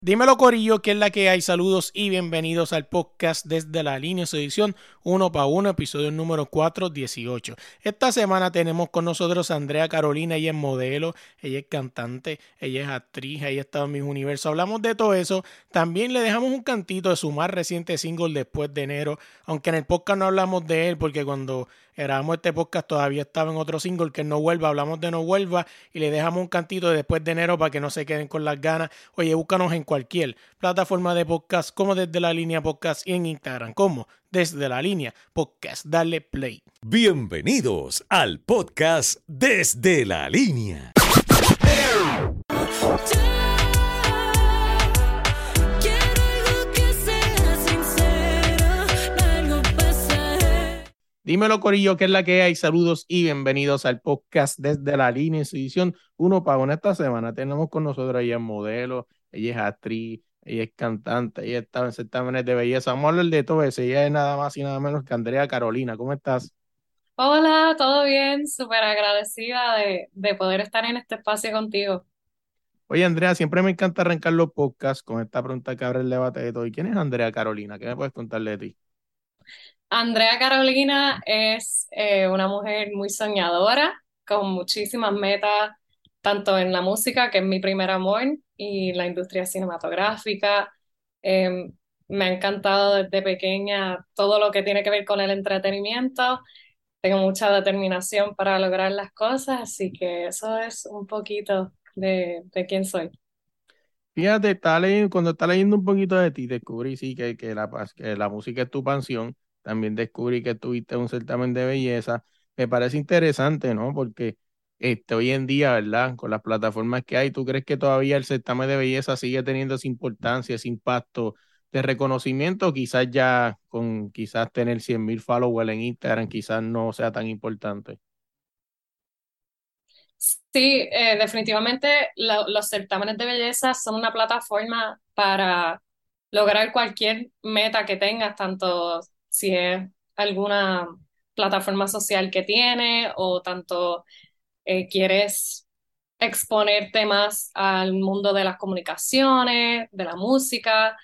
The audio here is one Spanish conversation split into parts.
Dímelo Corillo, que es la que hay. Saludos y bienvenidos al podcast desde la línea su edición 1 para 1, episodio número 418. Esta semana tenemos con nosotros a Andrea Carolina, ella es modelo, ella es cantante, ella es actriz, ella estado en mis universos. Hablamos de todo eso. También le dejamos un cantito de su más reciente single después de enero, aunque en el podcast no hablamos de él porque cuando grabamos este podcast todavía estaba en otro single que No Vuelva, hablamos de No Vuelva y le dejamos un cantito de después de enero para que no se queden con las ganas. Oye, búscanos en cualquier plataforma de podcast como desde la línea podcast y en Instagram como desde la línea podcast. Dale play. Bienvenidos al podcast desde la línea. Dímelo Corillo, que es la que hay. Saludos y bienvenidos al podcast desde la línea, su edición 1 para 1 esta semana. Tenemos con nosotros es modelo, ella es actriz, ella es cantante, ella estaba en certámenes de belleza. Vamos a hablar de todo eso. Ella es nada más y nada menos que Andrea Carolina. ¿Cómo estás? Hola, ¿todo bien? Súper agradecida de, de poder estar en este espacio contigo. Oye, Andrea, siempre me encanta arrancar los podcasts con esta pregunta que abre el debate de todo. ¿Y quién es Andrea Carolina? ¿Qué me puedes contarle de ti? Andrea Carolina es eh, una mujer muy soñadora, con muchísimas metas, tanto en la música, que es mi primer amor, y la industria cinematográfica. Eh, me ha encantado desde pequeña todo lo que tiene que ver con el entretenimiento. Tengo mucha determinación para lograr las cosas, así que eso es un poquito de, de quién soy. Fíjate, está leyendo, cuando está leyendo un poquito de ti, descubrí sí que, que, la, que la música es tu pasión. También descubrí que tuviste un certamen de belleza. Me parece interesante, ¿no? Porque este, hoy en día, ¿verdad? Con las plataformas que hay, ¿tú crees que todavía el certamen de belleza sigue teniendo esa importancia, ese impacto de reconocimiento? Quizás ya con quizás tener 100 mil followers en Instagram, quizás no sea tan importante. Sí, eh, definitivamente lo- los certámenes de belleza son una plataforma para lograr cualquier meta que tengas, tanto si es alguna plataforma social que tiene o tanto eh, quieres exponerte más al mundo de las comunicaciones, de la música.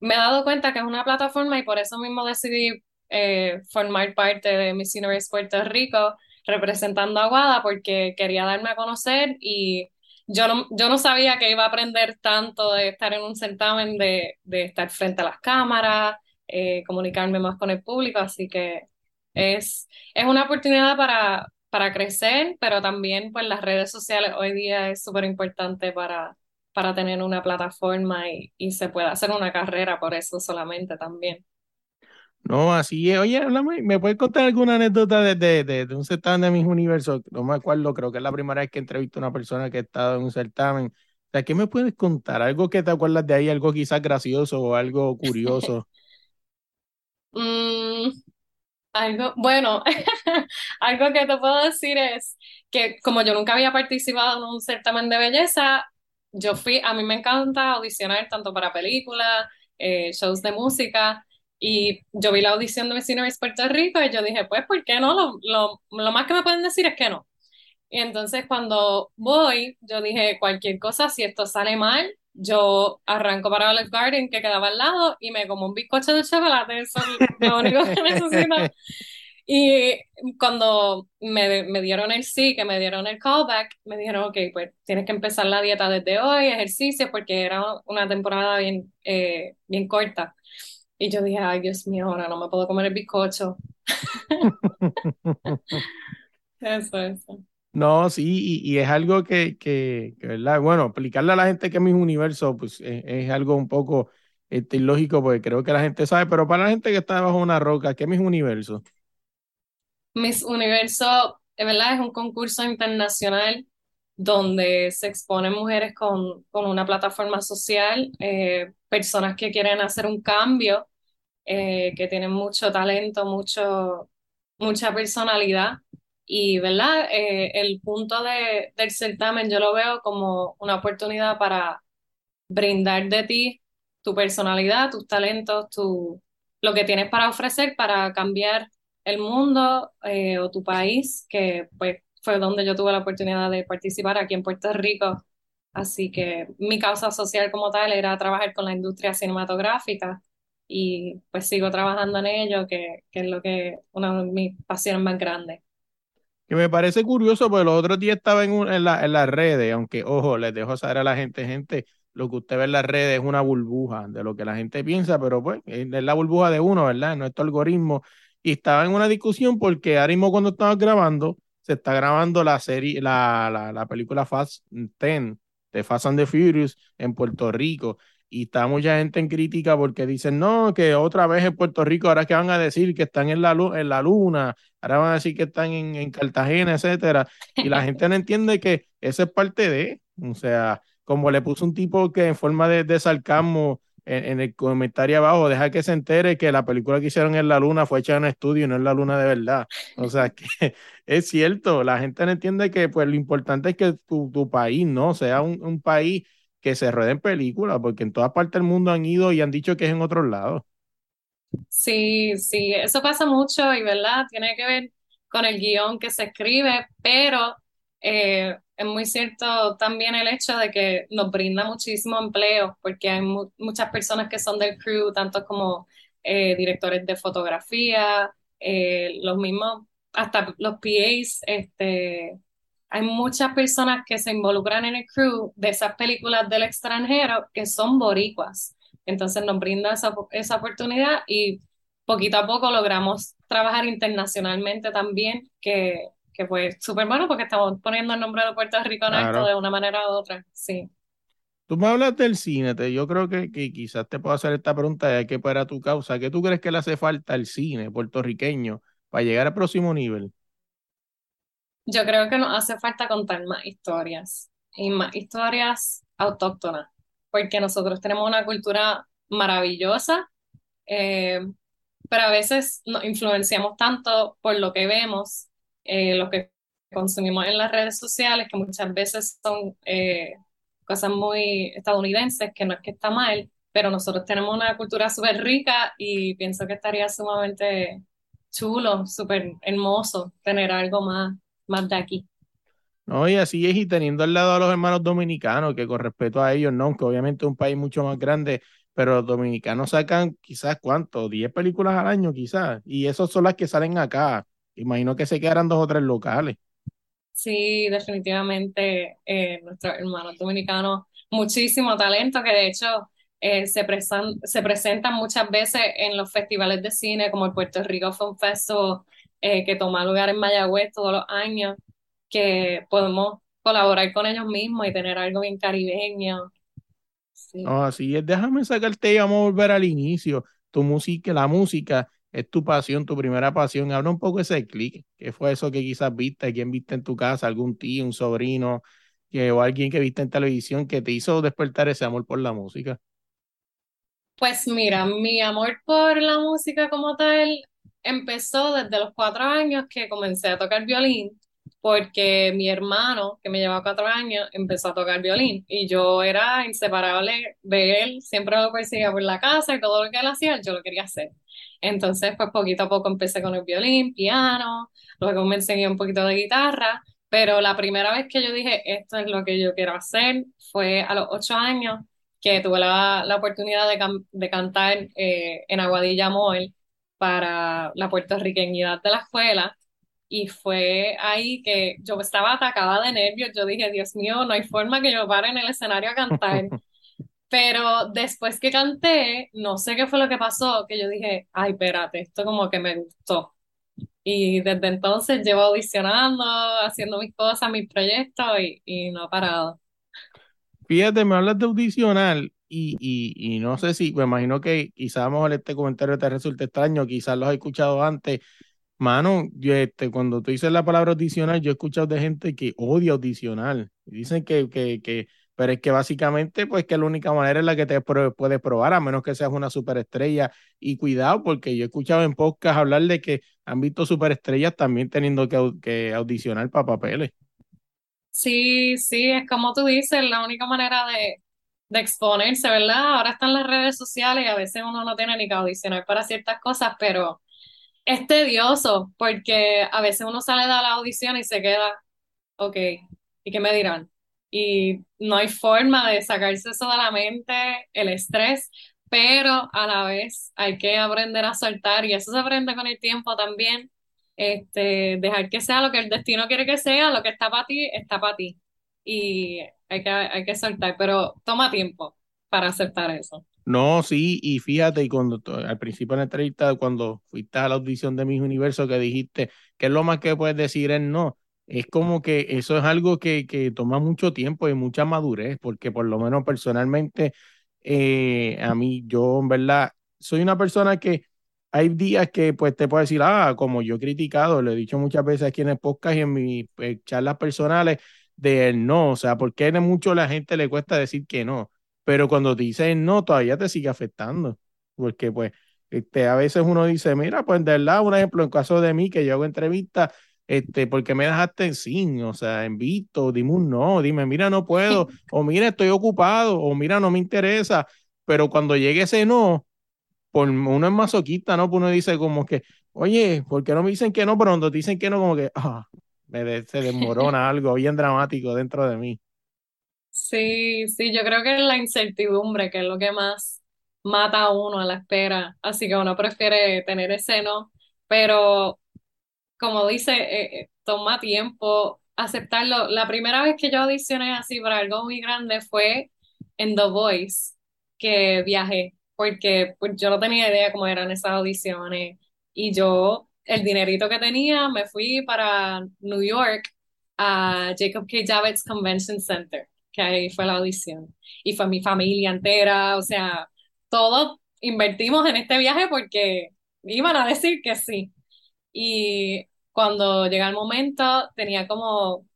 Me he dado cuenta que es una plataforma y por eso mismo decidí eh, formar parte de Miss Universe Puerto Rico representando a Aguada porque quería darme a conocer y yo no, yo no sabía que iba a aprender tanto de estar en un certamen, de, de estar frente a las cámaras, eh, comunicarme más con el público, así que es, es una oportunidad para, para crecer, pero también pues las redes sociales hoy día es súper importante para, para tener una plataforma y, y se puede hacer una carrera por eso solamente también. No, así es. Oye, háblame, ¿me puedes contar alguna anécdota de, de, de, de un certamen de mis universos? No me acuerdo, creo que es la primera vez que entrevisto a una persona que ha estado en un certamen. O sea, ¿qué me puedes contar? Algo que te acuerdas de ahí, algo quizás gracioso o algo curioso. Mm, algo, bueno, algo que te puedo decir es que como yo nunca había participado en un certamen de belleza, yo fui, a mí me encanta audicionar tanto para películas, eh, shows de música, y yo vi la audición de Miss Universe Puerto Rico y yo dije, pues, ¿por qué no? Lo, lo, lo más que me pueden decir es que no. Y entonces cuando voy, yo dije, cualquier cosa, si esto sale mal, yo arranco para Olive Garden, que quedaba al lado, y me como un bizcocho de chocolate, eso es lo único que necesito. Y cuando me, me dieron el sí, que me dieron el callback, me dijeron, ok, pues tienes que empezar la dieta desde hoy, ejercicio, porque era una temporada bien, eh, bien corta. Y yo dije, ay, Dios mío, ahora no me puedo comer el bizcocho. Eso, eso. No, sí, y, es algo que, que, ¿verdad? Bueno, explicarle a la gente que es mi universo, pues es, algo un poco este, ilógico, porque creo que la gente sabe, pero para la gente que está debajo de una roca, ¿qué es mi universo? Miss Universo, verdad, es un concurso internacional donde se exponen mujeres con, con una plataforma social, eh, personas que quieren hacer un cambio, eh, que tienen mucho talento, mucho, mucha personalidad. Y, ¿verdad? Eh, el punto de, del certamen yo lo veo como una oportunidad para brindar de ti tu personalidad, tus talentos, tu, lo que tienes para ofrecer para cambiar el mundo eh, o tu país, que pues fue donde yo tuve la oportunidad de participar aquí en Puerto Rico. Así que mi causa social como tal era trabajar con la industria cinematográfica y pues sigo trabajando en ello, que, que es lo que una de mis pasiones más grandes. Que me parece curioso, porque los otros días estaba en, un- en, la- en las redes, aunque, ojo, les dejo saber a la gente, gente, lo que usted ve en las redes es una burbuja de lo que la gente piensa, pero pues es es la burbuja de uno, ¿verdad? Nuestro algoritmo. Y estaba en una discusión porque ahora mismo cuando estamos grabando, se está grabando la serie, la, la, la película Fast 10 de Fast and the Furious en Puerto Rico. Y está mucha gente en crítica porque dicen, no, que otra vez en Puerto Rico, ahora que van a decir que están en la, en la luna, ahora van a decir que están en, en Cartagena, etcétera. Y la gente no entiende que eso es parte de, o sea, como le puso un tipo que en forma de, de sarcasmo en, en el comentario abajo, deja que se entere que la película que hicieron en la luna fue hecha en estudio y no en la luna de verdad. O sea, que es cierto, la gente no entiende que pues lo importante es que tu, tu país, ¿no? Sea un, un país que se ruede en películas, porque en todas partes del mundo han ido y han dicho que es en otros lados. Sí, sí, eso pasa mucho y, ¿verdad? Tiene que ver con el guion que se escribe, pero eh, es muy cierto también el hecho de que nos brinda muchísimo empleo, porque hay mu- muchas personas que son del crew, tanto como eh, directores de fotografía, eh, los mismos, hasta los PAs, este, hay muchas personas que se involucran en el crew de esas películas del extranjero que son boricuas. Entonces nos brinda esa, esa oportunidad y poquito a poco logramos trabajar internacionalmente también, que, que fue súper bueno porque estamos poniendo el nombre de Puerto Rico en alto Claro. de una manera u otra. Sí. Tú me hablas del cine, te, yo creo que, que quizás te puedo hacer esta pregunta ya que para tu causa, ¿qué tú crees que le hace falta al cine puertorriqueño para llegar al próximo nivel? Yo creo que nos hace falta contar más historias y más historias autóctonas, porque nosotros tenemos una cultura maravillosa, eh, pero a veces nos influenciamos tanto por lo que vemos, eh, lo que consumimos en las redes sociales, que muchas veces son eh, cosas muy estadounidenses, que no es que está mal, pero nosotros tenemos una cultura súper rica y pienso que estaría sumamente chulo, súper hermoso tener algo más, más de aquí. No, y así es, y teniendo al lado a los hermanos dominicanos, que con respeto a ellos, no, aunque obviamente es un país mucho más grande, pero los dominicanos sacan quizás cuánto, 10 películas al año quizás, y esas son las que salen acá. Imagino que se quedarán dos o tres locales. Sí, definitivamente eh, nuestros hermanos dominicanos, muchísimo talento que de hecho eh, se, presan- se presentan muchas veces en los festivales de cine como el Puerto Rico Film Festival eh, que toma lugar en Mayagüez todos los años, que podemos colaborar con ellos mismos y tener algo bien caribeño. Sí. No, así es, déjame sacarte y vamos a volver al inicio. Tu música, la música es tu pasión, tu primera pasión. Habla un poco de ese clic. ¿Qué fue eso que quizás viste? ¿Quién viste en tu casa? ¿Algún tío, un sobrino? que- o alguien que viste en televisión que te hizo despertar ese amor por la música? Pues mira, mi amor por la música como tal empezó desde los cuatro años que comencé a tocar violín, porque mi hermano, que me llevaba cuatro años, empezó a tocar violín y yo era inseparable de él, siempre lo perseguía por la casa y todo lo que él hacía, yo lo quería hacer. Entonces, pues poquito a poco empecé con el violín, piano, luego me enseñé un poquito de guitarra, pero la primera vez que yo dije, esto es lo que yo quiero hacer, fue a los ocho años que tuve la, la oportunidad de, de cantar eh, en Aguadilla Mall para la puertorriqueñidad de la escuela. Y fue ahí que yo estaba atacada de nervios. Yo dije, Dios mío, no hay forma que yo pare en el escenario a cantar. Pero después que canté, no sé qué fue lo que pasó, que yo dije, ay, espérate, esto como que me gustó. Y desde entonces llevo audicionando, haciendo mis cosas, mis proyectos y, y no he parado. Fíjate, me hablas de audicionar y, y, y no sé si, me imagino que quizás a lo mejor este comentario te resulte extraño, quizás lo has escuchado antes, Mano, yo, este, cuando tú dices la palabra audicionar, yo he escuchado de gente que odia audicionar. Dicen que, que, que, pero es que básicamente, pues que la única manera en la que te puedes probar, a menos que seas una superestrella. Y cuidado, porque yo he escuchado en podcast hablar de que han visto superestrellas también teniendo que, que audicionar para papeles. Sí, sí, es como tú dices, la única manera de, de exponerse, ¿verdad? Ahora están las redes sociales y a veces uno no tiene ni que audicionar para ciertas cosas, pero es tedioso porque a veces uno sale de la audición y se queda, ok, ¿y qué me dirán? Y no hay forma de sacarse eso de la mente, el estrés, pero a la vez hay que aprender a soltar y eso se aprende con el tiempo también. Este, dejar que sea lo que el destino quiere que sea, lo que está para ti, está para ti. Y hay que, hay que soltar, pero toma tiempo para aceptar eso. No, sí, y fíjate, y cuando al principio de la entrevista, cuando fuiste a la audición de Mis Universo, que dijiste, ¿qué es lo más que puedes decir? Es no. Es como que eso es algo que, que toma mucho tiempo y mucha madurez, porque por lo menos personalmente, eh, a mí, yo en verdad, soy una persona que hay días que pues te puedo decir, ah, como yo he criticado, lo he dicho muchas veces aquí en el podcast y en mis eh, charlas personales, de no, o sea, porque a mucho la gente le cuesta decir que no pero cuando te dicen no, todavía te sigue afectando, porque pues este, a veces uno dice, mira, pues de verdad, un ejemplo, en caso de mí, que yo hago entrevistas, este, ¿por qué me dejaste en sin? O sea, en visto, dime un no, dime, mira, no puedo, o mira, estoy ocupado, o mira, no me interesa, pero cuando llegue ese no, por uno es masoquista, ¿no? Pues uno dice como que, oye, ¿por qué no me dicen que no? Pero cuando te dicen que no, como que, ah, me de- se desmorona algo bien dramático dentro de mí. Sí, sí, yo creo que es la incertidumbre, que es lo que más mata a uno a la espera, así que uno prefiere tener ese no, pero como dice, eh, eh, toma tiempo aceptarlo. La primera vez que yo audicioné así para algo muy grande fue en The Voice, que viajé, porque pues, yo no tenía idea cómo eran esas audiciones y yo, el dinerito que tenía, me fui para New York a Jacob K. Javits Convention Center, que ahí fue la audición. Y fue mi familia entera, o sea, todos invertimos en este viaje porque iban a decir que sí. Y cuando llega el momento, tenía como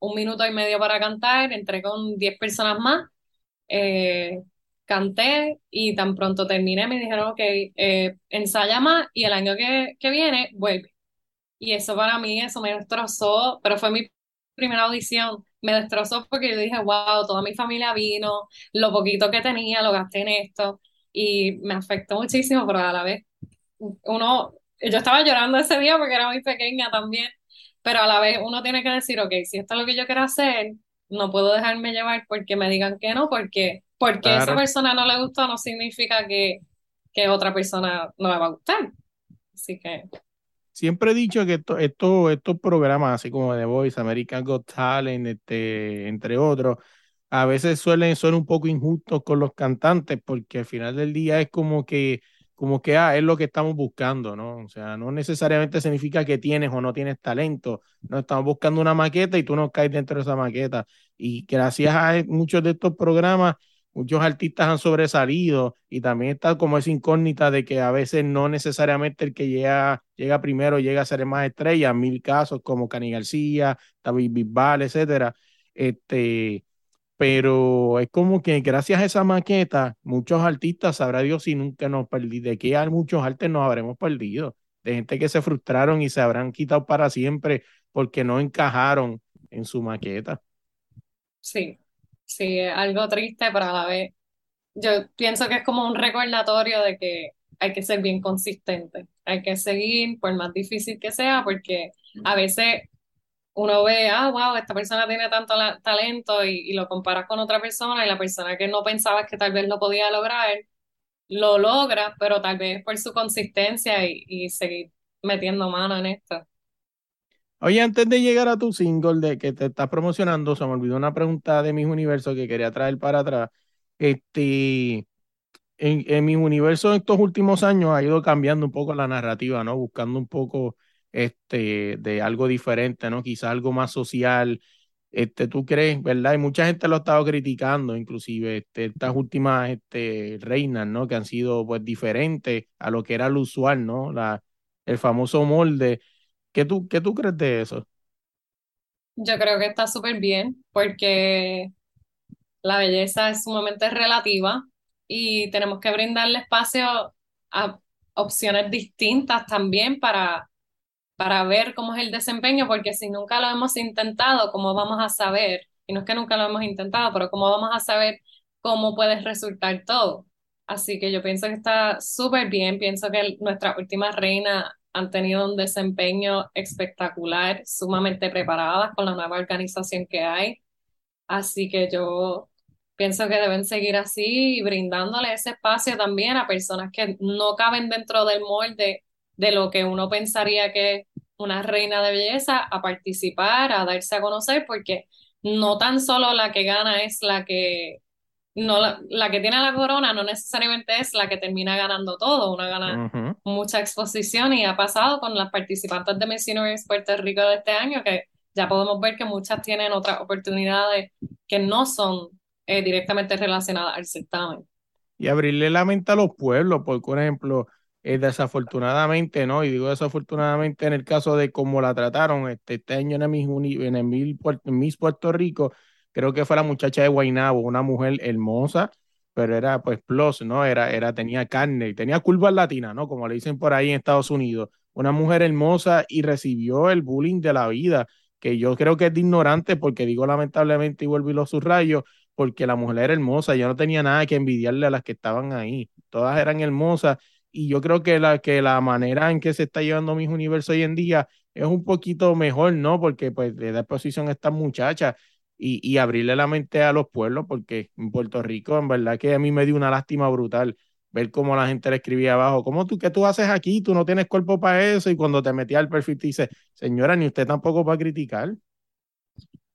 un minuto y medio para cantar, entré con 10 personas más, eh, canté y tan pronto terminé me dijeron, ok, eh, ensaya más y el año que, que viene vuelve. Y eso para mí, eso me destrozó, pero fue mi primera audición, me destrozó porque yo dije, wow, toda mi familia vino, lo poquito que tenía lo gasté en esto y me afectó muchísimo, pero a la vez uno, yo estaba llorando ese día porque era muy pequeña también, pero a la vez uno tiene que decir, ok, si esto es lo que yo quiero hacer, no puedo dejarme llevar porque me digan que no, porque, porque a esa Claro. persona no le gustó, no significa que, que otra persona no le va a gustar. Así que, Siempre he dicho que esto, esto- estos programas, así como The Voice, American Got Talent, este, entre otros, a veces suelen ser un poco injustos con los cantantes, porque al final del día es como que, como que ah, es lo que estamos buscando, ¿no? O sea, no necesariamente significa que tienes o no tienes talento. No estamos buscando una maqueta y tú no caes dentro de esa maqueta. Y gracias a muchos de estos programas, muchos artistas han sobresalido y también está como esa incógnita de que a veces no necesariamente el que llega, llega primero llega a ser más estrella, mil casos como Cani García, David Bisbal, etcétera. Este, pero es como que gracias a esa maqueta, muchos artistas, sabrá Dios si nunca nos perdí, de qué hay muchos artes nos habremos perdido, de gente que se frustraron y se habrán quitado para siempre porque no encajaron en su maqueta. sí, sí, es algo triste, pero a la vez, yo pienso que es como un recordatorio de que hay que ser bien consistente, hay que seguir por más difícil que sea, porque a veces uno ve, ah, wow, esta persona tiene tanto la- talento y, y lo comparas con otra persona y la persona que no pensabas que tal vez lo podía lograr, lo logra, pero tal vez por su consistencia y, y seguir metiendo mano en esto. Oye, antes de llegar a tu single de que te estás promocionando, se me olvidó una pregunta de Mis Universo que quería traer para atrás. Este, en, en Mis Universo en estos últimos años ha ido cambiando un poco la narrativa, ¿no? Buscando un poco este, de algo diferente, ¿no? Quizás algo más social. Este, ¿tú crees, verdad? Y mucha gente lo ha estado criticando, inclusive este, estas últimas este, reinas, ¿no? Que han sido pues diferentes a lo que era lo usual, ¿no? La, el famoso molde. ¿Qué tú, qué tú crees de eso? Yo creo que está súper bien porque la belleza es sumamente relativa y tenemos que brindarle espacio a opciones distintas también para, para ver cómo es el desempeño, porque si nunca lo hemos intentado, ¿cómo vamos a saber? Y no es que nunca lo hemos intentado, pero ¿cómo vamos a saber cómo puede resultar todo? Así que yo pienso que está súper bien, pienso que nuestras últimas reinas han tenido un desempeño espectacular, sumamente preparadas con la nueva organización que hay. Así que yo pienso que deben seguir así y brindándole ese espacio también a personas que no caben dentro del molde de lo que uno pensaría que es una reina de belleza, a participar, a darse a conocer, porque no tan solo la que gana es la que no la, la que tiene la corona no necesariamente es la que termina ganando todo, una gana mucha exposición y ha pasado con las participantes de Miss Universe Puerto Rico de este año que ya podemos ver que muchas tienen otras oportunidades que no son eh, directamente relacionadas al certamen. y abrirle la mente a los pueblos, porque, por ejemplo, eh, desafortunadamente, ¿no? Y digo desafortunadamente en el caso de cómo la trataron este, este año en el Miss, Uni- en el Miss Puerto Rico, creo que fue la muchacha de Guaynabo, una mujer hermosa, pero era pues plus, ¿no? Era, era, tenía carne, tenía curvas latinas, ¿no? Como le dicen por ahí en Estados Unidos. Una mujer hermosa y recibió el bullying de la vida, que yo creo que es de ignorante, porque digo lamentablemente y vuelvo y lo subrayo, porque la mujer era hermosa, yo no tenía nada que envidiarle a las que estaban ahí, todas eran hermosas y yo creo que la, que la manera en que se está llevando Miss Universo hoy en día es un poquito mejor, ¿no? Porque pues le da exposición a estas muchachas y, abrirle la mente a los pueblos, porque en Puerto Rico en verdad que a mí me dio una lástima brutal ver cómo la gente le escribía abajo, ¿cómo tú, qué tú haces aquí? Tú no tienes cuerpo para eso y cuando te metías al perfil te dice, señora, ni usted tampoco para criticar.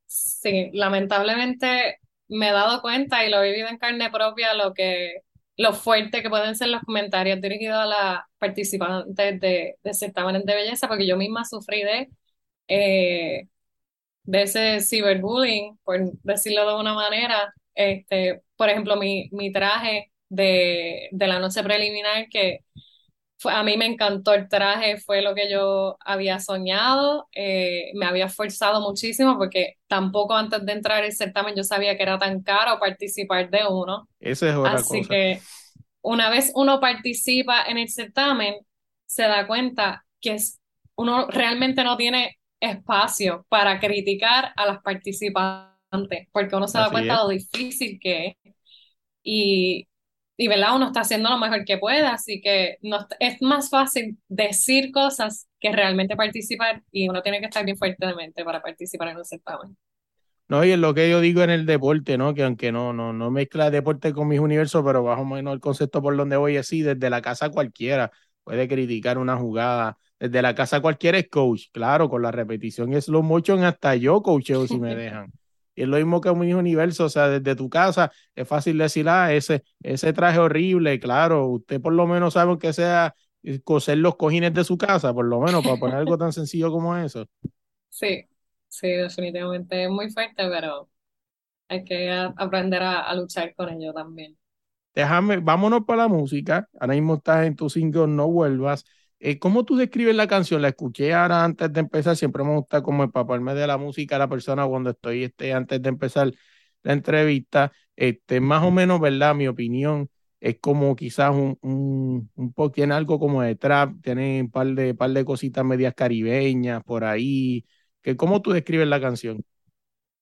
Sí, lamentablemente me he dado cuenta y lo he vivido en carne propia lo que lo fuerte que pueden ser los comentarios dirigidos a las participantes de, de certámenes de belleza, porque yo misma sufrí de, eh, de ese ciberbullying, por decirlo de una manera. Este, por ejemplo, mi, mi traje de, de la noche preliminar que fue- a mí me encantó el traje, fue lo que yo había soñado, eh, me había esforzado muchísimo porque tampoco antes de entrar al certamen yo sabía que era tan caro participar de uno. Esa es otra Así cosa. que una vez uno participa en el certamen, se da cuenta que es, uno realmente no tiene espacio para criticar a las participantes, porque uno se da Así cuenta es. lo difícil que es y, y ¿verdad? Uno está haciendo lo mejor que puede, así que no, es más fácil decir cosas que realmente participar y uno tiene que estar bien fuerte de mente para participar en un certamen. No, y es lo que yo digo en el deporte, ¿no? Que aunque no, no, no mezcla deporte con mis universos, pero más o menos el concepto por donde voy es sí, desde la casa cualquiera puede criticar una jugada, desde la casa cualquiera es coach, claro, con la repetición y slow motion hasta yo coacheo si me dejan. Y es lo mismo que en mis universos, o sea, desde tu casa es fácil decir, ah, ese, ese traje horrible, claro, usted por lo menos sabe que sea eh, coser los cojines de su casa, por lo menos, para poner algo tan sencillo como eso. Sí, sí, definitivamente es muy fuerte, pero hay que aprender a, a luchar con ello también. Déjame, vámonos para la música. Ahora mismo estás en tu single No Vuelvas. Eh, ¿cómo tú describes la canción? La escuché ahora antes de empezar. Siempre me gusta como empaparme de la música de la persona cuando estoy este, antes de empezar la entrevista. Este, más o menos, ¿verdad? Mi opinión es como quizás un, un, un poco, tiene algo como de trap, tiene un par de, par de cositas medias caribeñas por ahí. Que, ¿cómo tú describes la canción?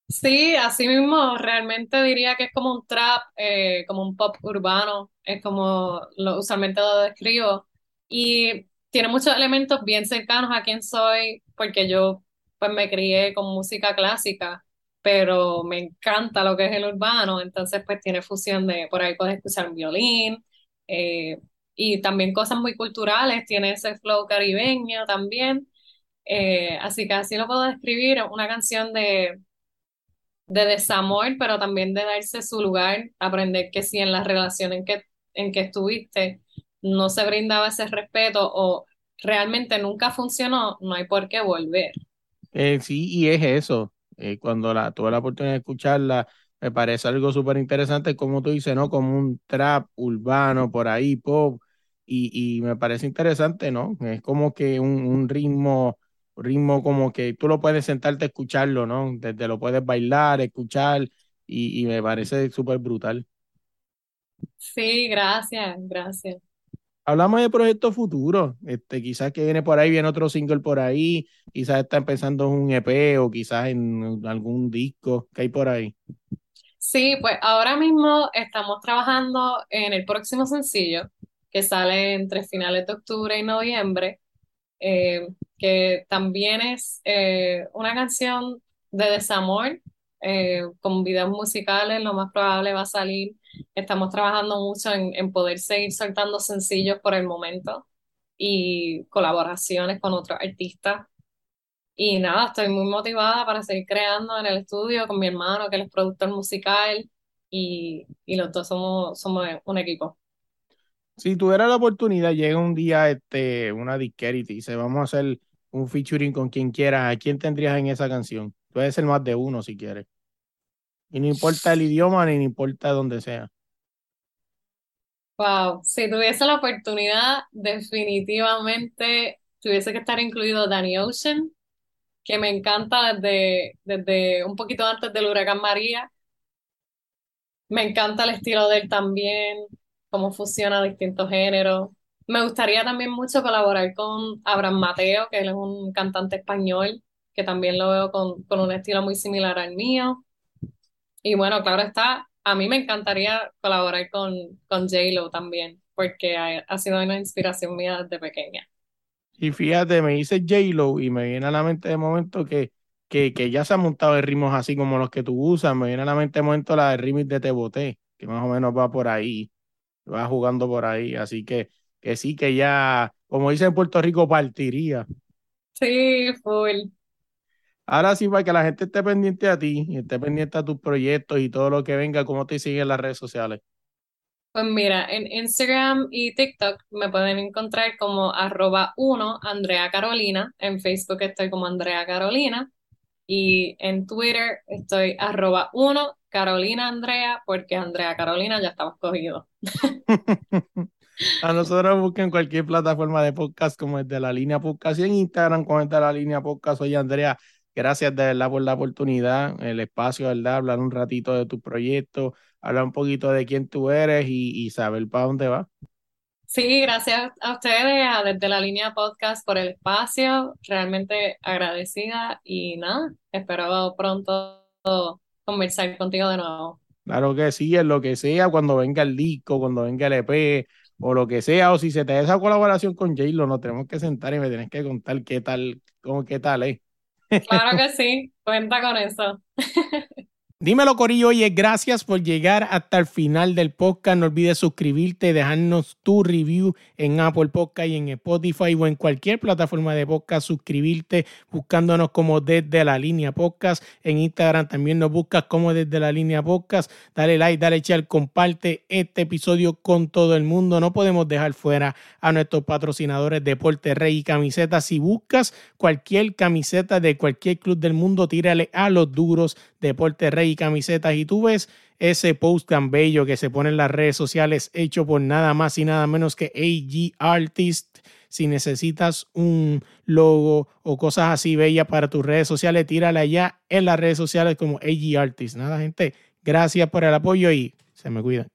Sí, así mismo, realmente diría que es como un trap, eh, como un pop urbano, es como lo, usualmente lo describo. Y tiene muchos elementos bien cercanos a quien soy, porque yo pues me crié con música clásica, pero me encanta lo que es el urbano, entonces pues tiene fusión de, por ahí puedes escuchar un violín, eh, y también cosas muy culturales, tiene ese flow caribeño también. Eh, así que así lo puedo describir, una canción de de desamor, pero también de darse su lugar, aprender que si en la relación en que, en que estuviste no se brindaba ese respeto o realmente nunca funcionó, no hay por qué volver. Eh, sí, y es eso. Eh, cuando la, tuve la oportunidad de escucharla, me parece algo súper interesante, como tú dices, ¿no? Como un trap urbano por ahí, pop. y, y me parece interesante, ¿no? Es como que un, un ritmo, ritmo como que tú lo puedes sentarte a escucharlo, ¿no? Desde lo puedes bailar, escuchar y, y me parece súper brutal. Sí, gracias, gracias. Hablamos de proyectos futuros, este, quizás que viene por ahí, viene otro single por ahí, quizás está empezando en un EP o quizás en algún disco que hay por ahí. Sí, pues ahora mismo estamos trabajando en el próximo sencillo que sale entre finales de octubre y noviembre, eh, que también es eh, una canción de desamor eh, con videos musicales, lo más probable va a salir. Estamos trabajando mucho en, en poder seguir soltando sencillos por el momento y colaboraciones con otros artistas. Y nada, estoy muy motivada para seguir creando en el estudio con mi hermano, que él es productor musical, y, y los dos somos, somos un equipo. Si tuviera la oportunidad, llega un día este, una disquera y te dice, vamos a hacer un featuring con quien quieras, ¿a quién tendrías en esa canción? Puede ser más de uno si quieres. Y no importa el idioma ni importa dónde sea. Wow, si tuviese la oportunidad, definitivamente tuviese que estar incluido Danny Ocean, que me encanta desde, desde un poquito antes del huracán María. Me encanta el estilo de él también, cómo fusiona distintos géneros. Me gustaría también mucho colaborar con Abraham Mateo, que él es un cantante español, que también lo veo con, con un estilo muy similar al mío. Y bueno, claro está, a mí me encantaría colaborar con, con J-Lo también, porque ha, ha sido una inspiración mía desde pequeña. Y fíjate, me dice J-Lo y me viene a la mente de momento que, que, que ya se ha montado en ritmos así como los que tú usas. Me viene a la mente de momento la de remix de Te Boté, que más o menos va por ahí, va jugando por ahí. Así que, que sí, que ya, como dicen en Puerto Rico, partiría. Sí, full. Ahora sí, para que la gente esté pendiente a ti y esté pendiente a tus proyectos y todo lo que venga, ¿cómo te siguen en las redes sociales? Pues mira, en Instagram y TikTok me pueden encontrar como arroba 1 Andrea Carolina. En Facebook estoy como Andrea Carolina. Y en Twitter estoy arroba 1 Carolina Andrea, porque Andrea Carolina ya estamos cogidos. A nosotros busquen cualquier plataforma de podcast como es de la línea podcast y en Instagram como es de la línea podcast. Oye, Andrea, gracias de verdad por la oportunidad, el espacio, ¿verdad? Hablar un ratito de tu proyecto, hablar un poquito de quién tú eres y, y saber para dónde vas. Sí, gracias a ustedes, a desde la línea podcast por el espacio, realmente agradecida y nada, espero pronto conversar contigo de nuevo. Claro que sí, en lo que sea, cuando venga el disco, cuando venga el EP o lo que sea, o si se te da esa colaboración con J-Lo, nos tenemos que sentar y me tienes que contar qué tal, cómo, qué tal es. Claro que sí, cuenta con eso. Dímelo, Corillo. Oye, gracias por llegar hasta el final del podcast. No olvides suscribirte, dejarnos tu review en Apple Podcast y en Spotify o en cualquier plataforma de podcast. Suscribirte buscándonos como desde la línea podcast. En Instagram también nos buscas como desde la línea podcast. Dale like, dale share, comparte este episodio con todo el mundo. No podemos dejar fuera a nuestros patrocinadores Deporte Rey y Camisetas. Si buscas cualquier camiseta de cualquier club del mundo, tírale a los duros Deporte Rey y camisetas y tú ves ese post tan bello que se pone en las redes sociales hecho por nada más y nada menos que AG Artist. Si necesitas un logo o cosas así bellas para tus redes sociales, tírala allá en las redes sociales como AG Artist. Nada, gente, gracias por el apoyo y se me cuidan.